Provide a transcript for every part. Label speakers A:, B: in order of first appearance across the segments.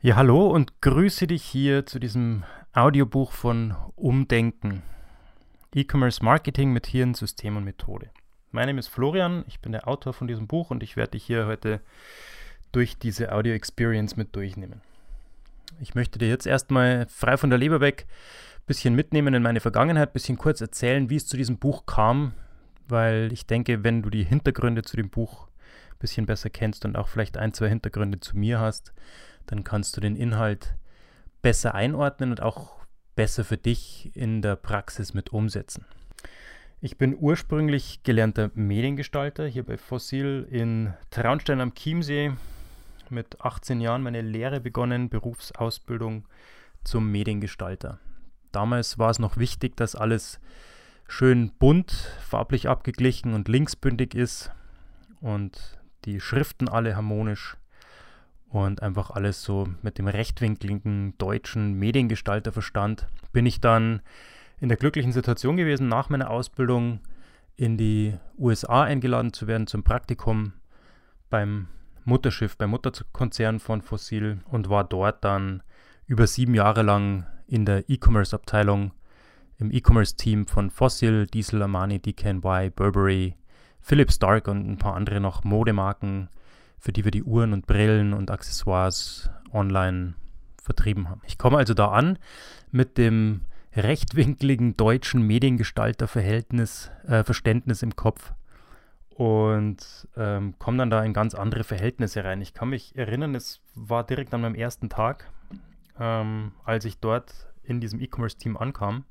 A: Ja, hallo und grüße dich hier zu diesem Audiobuch von Umdenken. E-Commerce Marketing mit Hirn, System und Methode. Mein Name ist Florian, ich bin der Autor von diesem Buch und ich werde dich hier heute durch diese Audio Experience mit durchnehmen. Ich möchte dir jetzt erstmal frei von der Leber weg ein bisschen mitnehmen in meine Vergangenheit, ein bisschen kurz erzählen, wie es zu diesem Buch kam, weil ich denke, wenn du die Hintergründe zu dem Buch ein bisschen besser kennst und auch vielleicht ein, zwei Hintergründe zu mir hast, dann kannst du den Inhalt besser einordnen und auch besser für dich in der Praxis mit umsetzen. Ich bin ursprünglich gelernter Mediengestalter hier bei Fossil in Traunstein am Chiemsee. Mit 18 Jahren meine Lehre begonnen, Berufsausbildung zum Mediengestalter. Damals war es noch wichtig, dass alles schön bunt, farblich abgeglichen und linksbündig ist und die Schriften alle harmonisch und einfach alles so mit dem rechtwinkligen deutschen Mediengestalter verstand, bin ich dann in der glücklichen Situation gewesen, nach meiner Ausbildung in die USA eingeladen zu werden zum Praktikum beim Mutterschiff, beim Mutterkonzern von Fossil und war dort dann über sieben Jahre lang in der E-Commerce-Abteilung im E-Commerce-Team von Fossil, Diesel, Armani, DKNY, Burberry, Philip Stark und ein paar andere noch Modemarken für die wir die Uhren und Brillen und Accessoires online vertrieben haben. Ich komme also da an mit dem rechtwinkligen deutschen Mediengestalterverhältnis, äh, Verständnis im Kopf und ähm, komme dann da in ganz andere Verhältnisse rein. Ich kann mich erinnern, es war direkt an meinem ersten Tag, ähm, als ich dort in diesem E-Commerce-Team ankam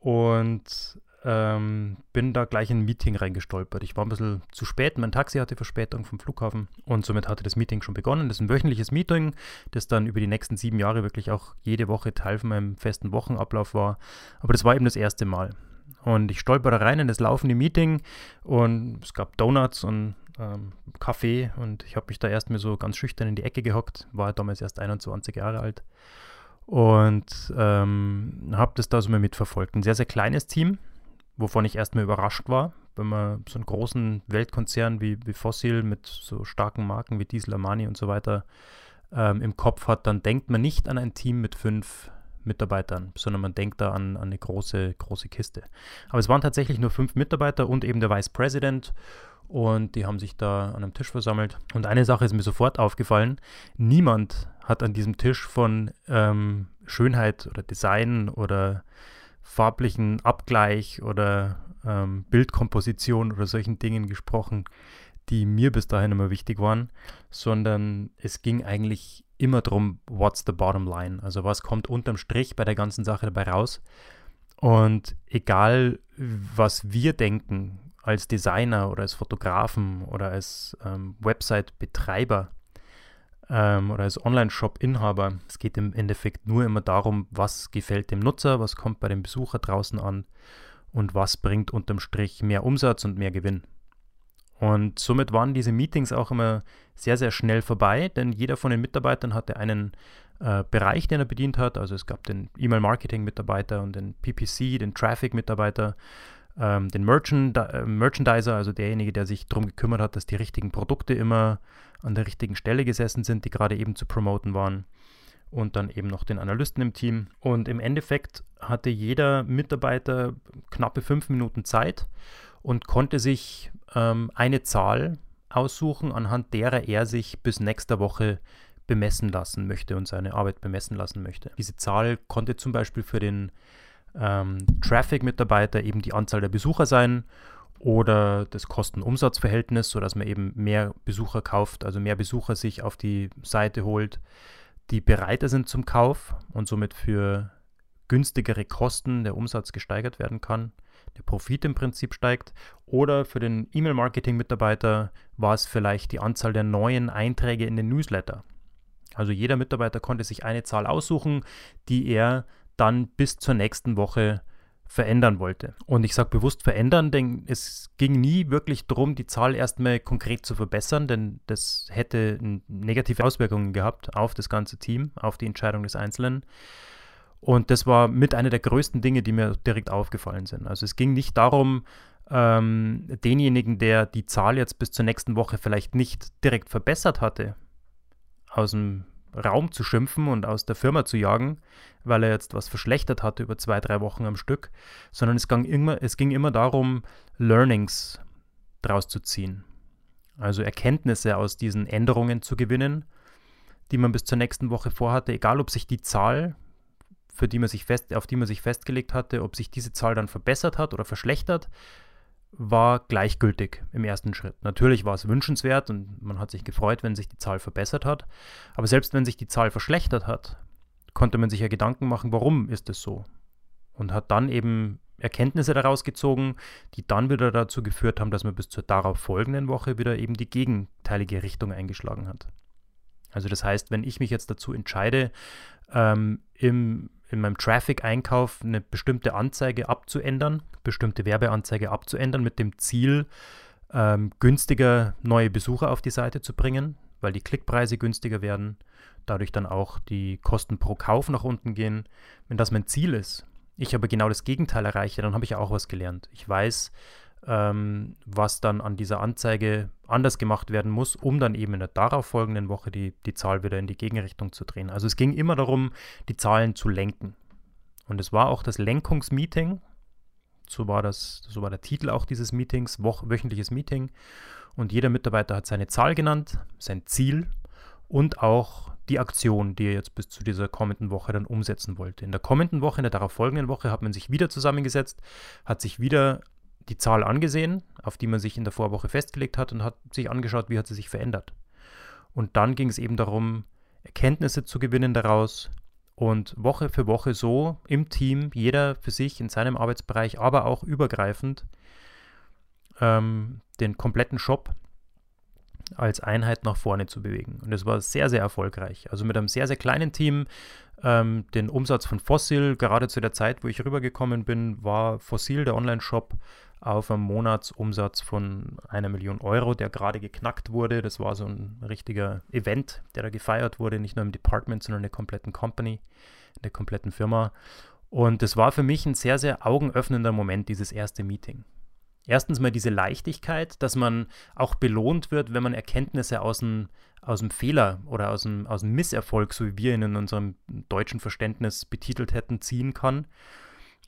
A: und ähm, bin da gleich in ein Meeting reingestolpert. Ich war ein bisschen zu spät, mein Taxi hatte Verspätung vom Flughafen und somit hatte das Meeting schon begonnen. Das ist ein wöchentliches Meeting, das dann über die nächsten sieben Jahre wirklich auch jede Woche Teil von meinem festen Wochenablauf war. Aber das war eben das erste Mal. Und ich stolper da rein in das laufende Meeting und es gab Donuts und ähm, Kaffee und ich habe mich da erst mal so ganz schüchtern in die Ecke gehockt, war damals erst 21 Jahre alt und ähm, habe das da so mal mitverfolgt. Ein sehr, sehr kleines Team, wovon ich erstmal überrascht war, wenn man so einen großen Weltkonzern wie, wie Fossil mit so starken Marken wie Diesel, Armani und so weiter ähm, im Kopf hat, dann denkt man nicht an ein Team mit fünf Mitarbeitern, sondern man denkt da an, an eine große, große Kiste. Aber es waren tatsächlich nur fünf Mitarbeiter und eben der Vice President und die haben sich da an einem Tisch versammelt. Und eine Sache ist mir sofort aufgefallen, niemand hat an diesem Tisch von ähm, Schönheit oder Design oder farblichen Abgleich oder ähm, Bildkomposition oder solchen Dingen gesprochen, die mir bis dahin immer wichtig waren, sondern es ging eigentlich immer darum, what's the bottom line? Also was kommt unterm Strich bei der ganzen Sache dabei raus? Und egal, was wir denken als Designer oder als Fotografen oder als ähm, Website-Betreiber, ähm, oder als Online-Shop-Inhaber. Es geht im Endeffekt nur immer darum, was gefällt dem Nutzer, was kommt bei dem Besucher draußen an und was bringt unterm Strich mehr Umsatz und mehr Gewinn. Und somit waren diese Meetings auch immer sehr, sehr schnell vorbei, denn jeder von den Mitarbeitern hatte einen äh, Bereich, den er bedient hat. Also es gab den E-Mail-Marketing-Mitarbeiter und den PPC, den Traffic-Mitarbeiter, ähm, den Merchand äh, Merchandiser, also derjenige, der sich darum gekümmert hat, dass die richtigen Produkte immer an der richtigen Stelle gesessen sind, die gerade eben zu promoten waren. Und dann eben noch den Analysten im Team. Und im Endeffekt hatte jeder Mitarbeiter knappe fünf Minuten Zeit und konnte sich ähm, eine Zahl aussuchen, anhand derer er sich bis nächster Woche bemessen lassen möchte und seine Arbeit bemessen lassen möchte. Diese Zahl konnte zum Beispiel für den ähm, Traffic-Mitarbeiter eben die Anzahl der Besucher sein oder das Kosten-Umsatz-Verhältnis, sodass man eben mehr Besucher kauft, also mehr Besucher sich auf die Seite holt, die bereiter sind zum Kauf und somit für günstigere Kosten der Umsatz gesteigert werden kann, der Profit im Prinzip steigt. Oder für den E-Mail-Marketing-Mitarbeiter war es vielleicht die Anzahl der neuen Einträge in den Newsletter. Also jeder Mitarbeiter konnte sich eine Zahl aussuchen, die er dann bis zur nächsten Woche verändern wollte. Und ich sage bewusst verändern, denn es ging nie wirklich darum, die Zahl erstmal konkret zu verbessern, denn das hätte negative Auswirkungen gehabt auf das ganze Team, auf die Entscheidung des Einzelnen. Und das war mit einer der größten Dinge, die mir direkt aufgefallen sind. Also es ging nicht darum, ähm, denjenigen, der die Zahl jetzt bis zur nächsten Woche vielleicht nicht direkt verbessert hatte, aus dem Raum zu schimpfen und aus der Firma zu jagen, weil er jetzt was verschlechtert hatte über zwei, drei Wochen am Stück, sondern es ging immer, es ging immer darum, Learnings draus zu ziehen. Also Erkenntnisse aus diesen Änderungen zu gewinnen, die man bis zur nächsten Woche vorhatte, egal ob sich die Zahl, für die man sich fest, auf die man sich festgelegt hatte, ob sich diese Zahl dann verbessert hat oder verschlechtert, war gleichgültig im ersten Schritt. Natürlich war es wünschenswert und man hat sich gefreut, wenn sich die Zahl verbessert hat. Aber selbst wenn sich die Zahl verschlechtert hat, konnte man sich ja Gedanken machen, warum ist es so? Und hat dann eben Erkenntnisse daraus gezogen, die dann wieder dazu geführt haben, dass man bis zur darauf folgenden Woche wieder eben die gegenteilige Richtung eingeschlagen hat. Also das heißt, wenn ich mich jetzt dazu entscheide, ähm, im in meinem Traffic-Einkauf eine bestimmte Anzeige abzuändern, bestimmte Werbeanzeige abzuändern, mit dem Ziel, ähm, günstiger neue Besucher auf die Seite zu bringen, weil die Klickpreise günstiger werden, dadurch dann auch die Kosten pro Kauf nach unten gehen. Wenn das mein Ziel ist, ich aber genau das Gegenteil erreiche, dann habe ich ja auch was gelernt. Ich weiß, ähm, was dann an dieser Anzeige anders gemacht werden muss, um dann eben in der darauffolgenden Woche die, die Zahl wieder in die Gegenrichtung zu drehen. Also es ging immer darum, die Zahlen zu lenken. Und es war auch das Lenkungsmeeting, so war, das, so war der Titel auch dieses Meetings, woch, wöchentliches Meeting. Und jeder Mitarbeiter hat seine Zahl genannt, sein Ziel und auch die Aktion, die er jetzt bis zu dieser kommenden Woche dann umsetzen wollte. In der kommenden Woche, in der darauffolgenden Woche, hat man sich wieder zusammengesetzt, hat sich wieder die Zahl angesehen, auf die man sich in der Vorwoche festgelegt hat und hat sich angeschaut, wie hat sie sich verändert. Und dann ging es eben darum, Erkenntnisse zu gewinnen daraus und Woche für Woche so im Team, jeder für sich in seinem Arbeitsbereich, aber auch übergreifend, ähm, den kompletten Shop als Einheit nach vorne zu bewegen. Und es war sehr, sehr erfolgreich. Also mit einem sehr, sehr kleinen Team. Ähm, den Umsatz von Fossil, gerade zu der Zeit, wo ich rübergekommen bin, war Fossil, der Online-Shop, auf einen Monatsumsatz von einer Million Euro, der gerade geknackt wurde. Das war so ein richtiger Event, der da gefeiert wurde, nicht nur im Department, sondern in der kompletten Company, in der kompletten Firma. Und das war für mich ein sehr, sehr augenöffnender Moment, dieses erste Meeting. Erstens mal diese Leichtigkeit, dass man auch belohnt wird, wenn man Erkenntnisse aus dem, aus dem Fehler oder aus dem, aus dem Misserfolg, so wie wir ihn in unserem deutschen Verständnis betitelt hätten, ziehen kann.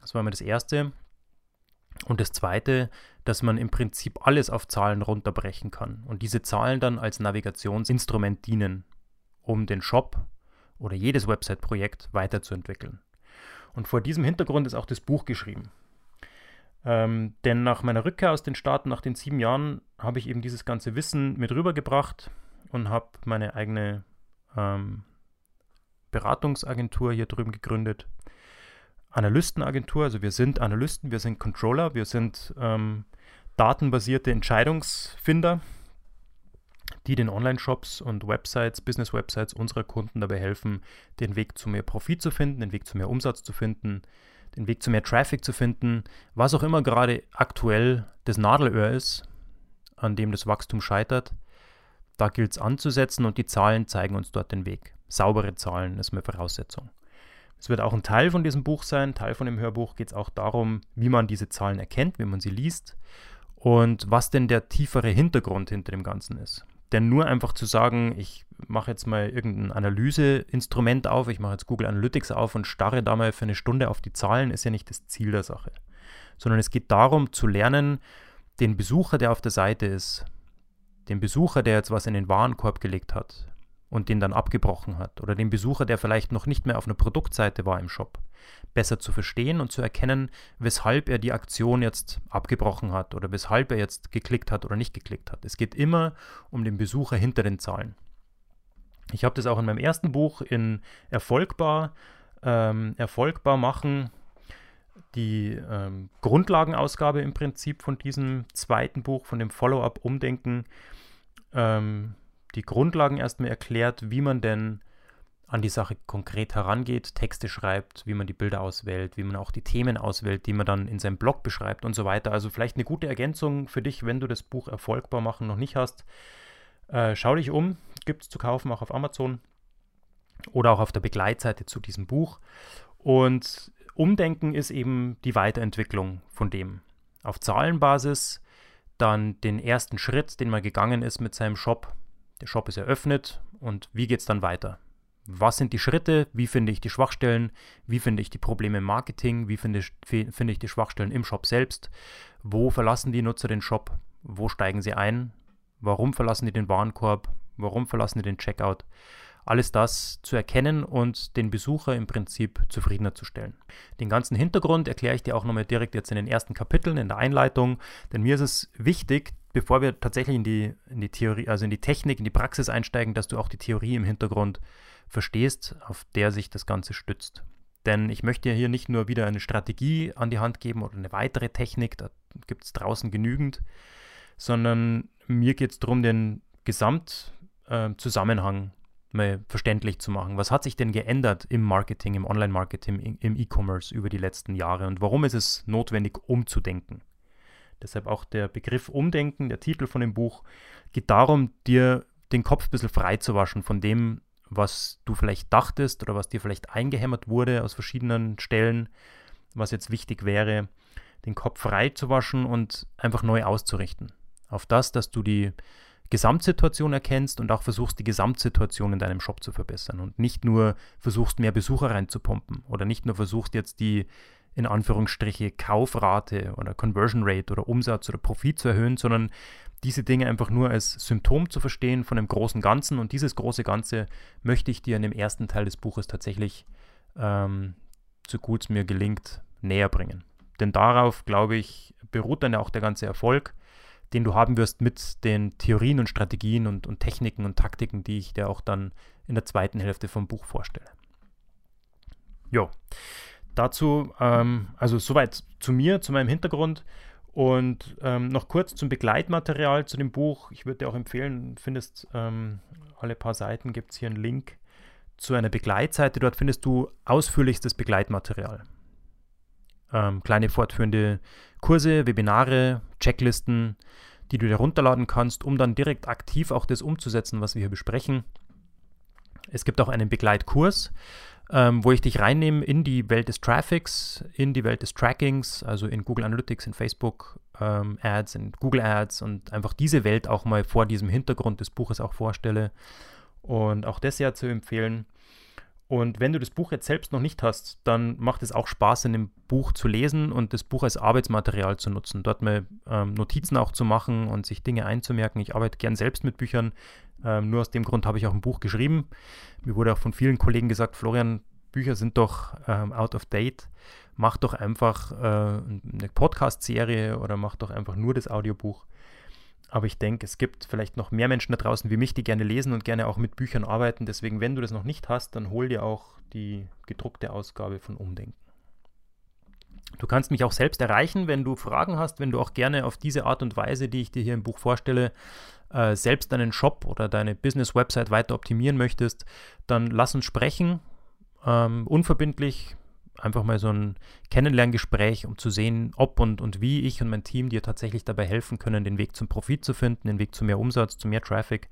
A: Das war mal das Erste. Und das Zweite, dass man im Prinzip alles auf Zahlen runterbrechen kann und diese Zahlen dann als Navigationsinstrument dienen, um den Shop oder jedes Website-Projekt weiterzuentwickeln. Und vor diesem Hintergrund ist auch das Buch geschrieben. Ähm, denn nach meiner Rückkehr aus den Staaten, nach den sieben Jahren, habe ich eben dieses ganze Wissen mit rübergebracht und habe meine eigene ähm, Beratungsagentur hier drüben gegründet Analystenagentur, also wir sind Analysten, wir sind Controller, wir sind ähm, datenbasierte Entscheidungsfinder, die den Online-Shops und Websites, Business-Websites unserer Kunden dabei helfen, den Weg zu mehr Profit zu finden, den Weg zu mehr Umsatz zu finden, den Weg zu mehr Traffic zu finden, was auch immer gerade aktuell das Nadelöhr ist, an dem das Wachstum scheitert. Da gilt es anzusetzen und die Zahlen zeigen uns dort den Weg. Saubere Zahlen ist eine Voraussetzung. Es wird auch ein Teil von diesem Buch sein. Teil von dem Hörbuch geht es auch darum, wie man diese Zahlen erkennt, wie man sie liest und was denn der tiefere Hintergrund hinter dem Ganzen ist. Denn nur einfach zu sagen, ich mache jetzt mal irgendein Analyseinstrument auf, ich mache jetzt Google Analytics auf und starre da mal für eine Stunde auf die Zahlen, ist ja nicht das Ziel der Sache. Sondern es geht darum zu lernen, den Besucher, der auf der Seite ist, den Besucher, der jetzt was in den Warenkorb gelegt hat, und den dann abgebrochen hat oder den Besucher, der vielleicht noch nicht mehr auf einer Produktseite war im Shop, besser zu verstehen und zu erkennen, weshalb er die Aktion jetzt abgebrochen hat oder weshalb er jetzt geklickt hat oder nicht geklickt hat. Es geht immer um den Besucher hinter den Zahlen. Ich habe das auch in meinem ersten Buch in Erfolgbar, ähm, Erfolgbar machen, die ähm, Grundlagenausgabe im Prinzip von diesem zweiten Buch, von dem Follow-up Umdenken. Ähm, die Grundlagen erstmal erklärt, wie man denn an die Sache konkret herangeht, Texte schreibt, wie man die Bilder auswählt, wie man auch die Themen auswählt, die man dann in seinem Blog beschreibt und so weiter. Also vielleicht eine gute Ergänzung für dich, wenn du das Buch Erfolgbar machen noch nicht hast. Äh, schau dich um, gibt es zu kaufen auch auf Amazon oder auch auf der Begleitseite zu diesem Buch. Und Umdenken ist eben die Weiterentwicklung von dem. Auf Zahlenbasis dann den ersten Schritt, den man gegangen ist mit seinem Shop, der Shop ist eröffnet und wie geht es dann weiter? Was sind die Schritte? Wie finde ich die Schwachstellen? Wie finde ich die Probleme im Marketing? Wie finde ich, finde ich die Schwachstellen im Shop selbst? Wo verlassen die Nutzer den Shop? Wo steigen sie ein? Warum verlassen die den Warenkorb? Warum verlassen die den Checkout? Alles das zu erkennen und den Besucher im Prinzip zufriedener zu stellen. Den ganzen Hintergrund erkläre ich dir auch nochmal direkt jetzt in den ersten Kapiteln, in der Einleitung, denn mir ist es wichtig, bevor wir tatsächlich in die, in die Theorie, also in die Technik, in die Praxis einsteigen, dass du auch die Theorie im Hintergrund verstehst, auf der sich das Ganze stützt. Denn ich möchte hier nicht nur wieder eine Strategie an die Hand geben oder eine weitere Technik, da gibt es draußen genügend, sondern mir geht es darum, den Gesamtzusammenhang äh, mal verständlich zu machen. Was hat sich denn geändert im Marketing, im Online-Marketing, im E-Commerce über die letzten Jahre und warum ist es notwendig, umzudenken? Deshalb auch der Begriff Umdenken, der Titel von dem Buch, geht darum, dir den Kopf ein bisschen frei zu waschen von dem, was du vielleicht dachtest oder was dir vielleicht eingehämmert wurde aus verschiedenen Stellen, was jetzt wichtig wäre, den Kopf frei zu waschen und einfach neu auszurichten. Auf das, dass du die Gesamtsituation erkennst und auch versuchst, die Gesamtsituation in deinem Shop zu verbessern und nicht nur versuchst, mehr Besucher reinzupumpen oder nicht nur versuchst, jetzt die in Anführungsstriche Kaufrate oder Conversion Rate oder Umsatz oder Profit zu erhöhen, sondern diese Dinge einfach nur als Symptom zu verstehen von dem großen Ganzen. Und dieses große Ganze möchte ich dir in dem ersten Teil des Buches tatsächlich, ähm, so gut es mir gelingt, näher bringen. Denn darauf, glaube ich, beruht dann ja auch der ganze Erfolg, den du haben wirst mit den Theorien und Strategien und, und Techniken und Taktiken, die ich dir auch dann in der zweiten Hälfte vom Buch vorstelle. Jo, dazu, ähm, also soweit zu mir, zu meinem Hintergrund. Und ähm, noch kurz zum Begleitmaterial zu dem Buch. Ich würde dir auch empfehlen, findest ähm, alle paar Seiten gibt es hier einen Link zu einer Begleitseite. Dort findest du ausführlichstes Begleitmaterial. Ähm, kleine fortführende Kurse, Webinare, Checklisten, die du dir runterladen kannst, um dann direkt aktiv auch das umzusetzen, was wir hier besprechen. Es gibt auch einen Begleitkurs, ähm, wo ich dich reinnehme in die Welt des Traffics, in die Welt des Trackings, also in Google Analytics, in Facebook ähm, Ads, in Google Ads und einfach diese Welt auch mal vor diesem Hintergrund des Buches auch vorstelle. Und auch das ja zu empfehlen. Und wenn du das Buch jetzt selbst noch nicht hast, dann macht es auch Spaß, in dem Buch zu lesen und das Buch als Arbeitsmaterial zu nutzen. Dort mal ähm, Notizen auch zu machen und sich Dinge einzumerken. Ich arbeite gern selbst mit Büchern. Ähm, nur aus dem Grund habe ich auch ein Buch geschrieben. Mir wurde auch von vielen Kollegen gesagt, Florian, Bücher sind doch ähm, out of date. Mach doch einfach äh, eine Podcast-Serie oder mach doch einfach nur das Audiobuch. Aber ich denke, es gibt vielleicht noch mehr Menschen da draußen wie mich, die gerne lesen und gerne auch mit Büchern arbeiten. Deswegen, wenn du das noch nicht hast, dann hol dir auch die gedruckte Ausgabe von Umdenken. Du kannst mich auch selbst erreichen, wenn du Fragen hast, wenn du auch gerne auf diese Art und Weise, die ich dir hier im Buch vorstelle, äh, selbst deinen Shop oder deine Business-Website weiter optimieren möchtest, dann lass uns sprechen. Ähm, unverbindlich, einfach mal so ein Kennenlerngespräch, um zu sehen, ob und, und wie ich und mein Team dir tatsächlich dabei helfen können, den Weg zum Profit zu finden, den Weg zu mehr Umsatz, zu mehr Traffic.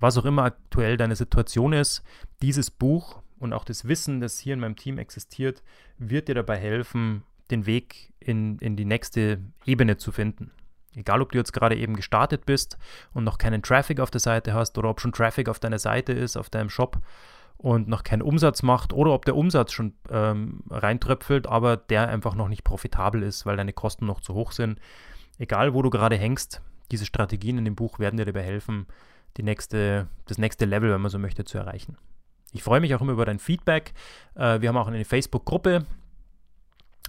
A: Was auch immer aktuell deine Situation ist, dieses Buch und auch das Wissen, das hier in meinem Team existiert, wird dir dabei helfen, den Weg in, in die nächste Ebene zu finden. Egal, ob du jetzt gerade eben gestartet bist und noch keinen Traffic auf der Seite hast oder ob schon Traffic auf deiner Seite ist, auf deinem Shop und noch keinen Umsatz macht oder ob der Umsatz schon ähm, reintröpfelt, aber der einfach noch nicht profitabel ist, weil deine Kosten noch zu hoch sind. Egal, wo du gerade hängst, diese Strategien in dem Buch werden dir dabei helfen, die nächste, das nächste Level, wenn man so möchte, zu erreichen. Ich freue mich auch immer über dein Feedback. Äh, wir haben auch eine Facebook-Gruppe,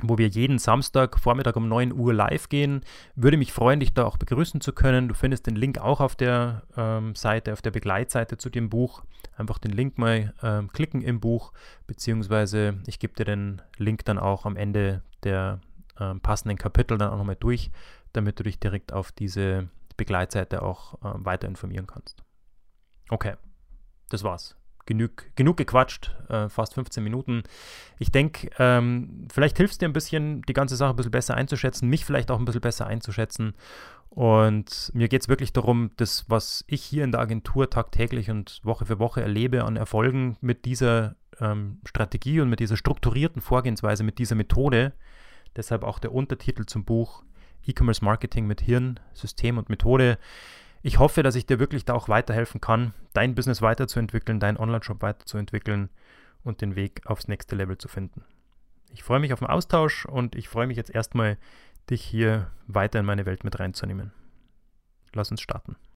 A: wo wir jeden Samstag Vormittag um 9 Uhr live gehen. Würde mich freuen, dich da auch begrüßen zu können. Du findest den Link auch auf der ähm, Seite, auf der Begleitseite zu dem Buch. Einfach den Link mal ähm, klicken im Buch, beziehungsweise ich gebe dir den Link dann auch am Ende der ähm, passenden Kapitel dann auch nochmal durch, damit du dich direkt auf diese Begleitseite auch äh, weiter informieren kannst. Okay, das war's genug, genug gequatscht, äh, fast 15 Minuten. Ich denke, ähm, vielleicht hilft es dir ein bisschen, die ganze Sache ein bisschen besser einzuschätzen, mich vielleicht auch ein bisschen besser einzuschätzen. Und mir geht es wirklich darum, das, was ich hier in der Agentur tagtäglich und Woche für Woche erlebe an Erfolgen mit dieser ähm, Strategie und mit dieser strukturierten Vorgehensweise, mit dieser Methode, deshalb auch der Untertitel zum Buch E-Commerce Marketing mit Hirn, System und Methode, Ich hoffe, dass ich dir wirklich da auch weiterhelfen kann, dein Business weiterzuentwickeln, deinen Online-Shop weiterzuentwickeln und den Weg aufs nächste Level zu finden. Ich freue mich auf den Austausch und ich freue mich jetzt erstmal, dich hier weiter in meine Welt mit reinzunehmen. Lass uns starten.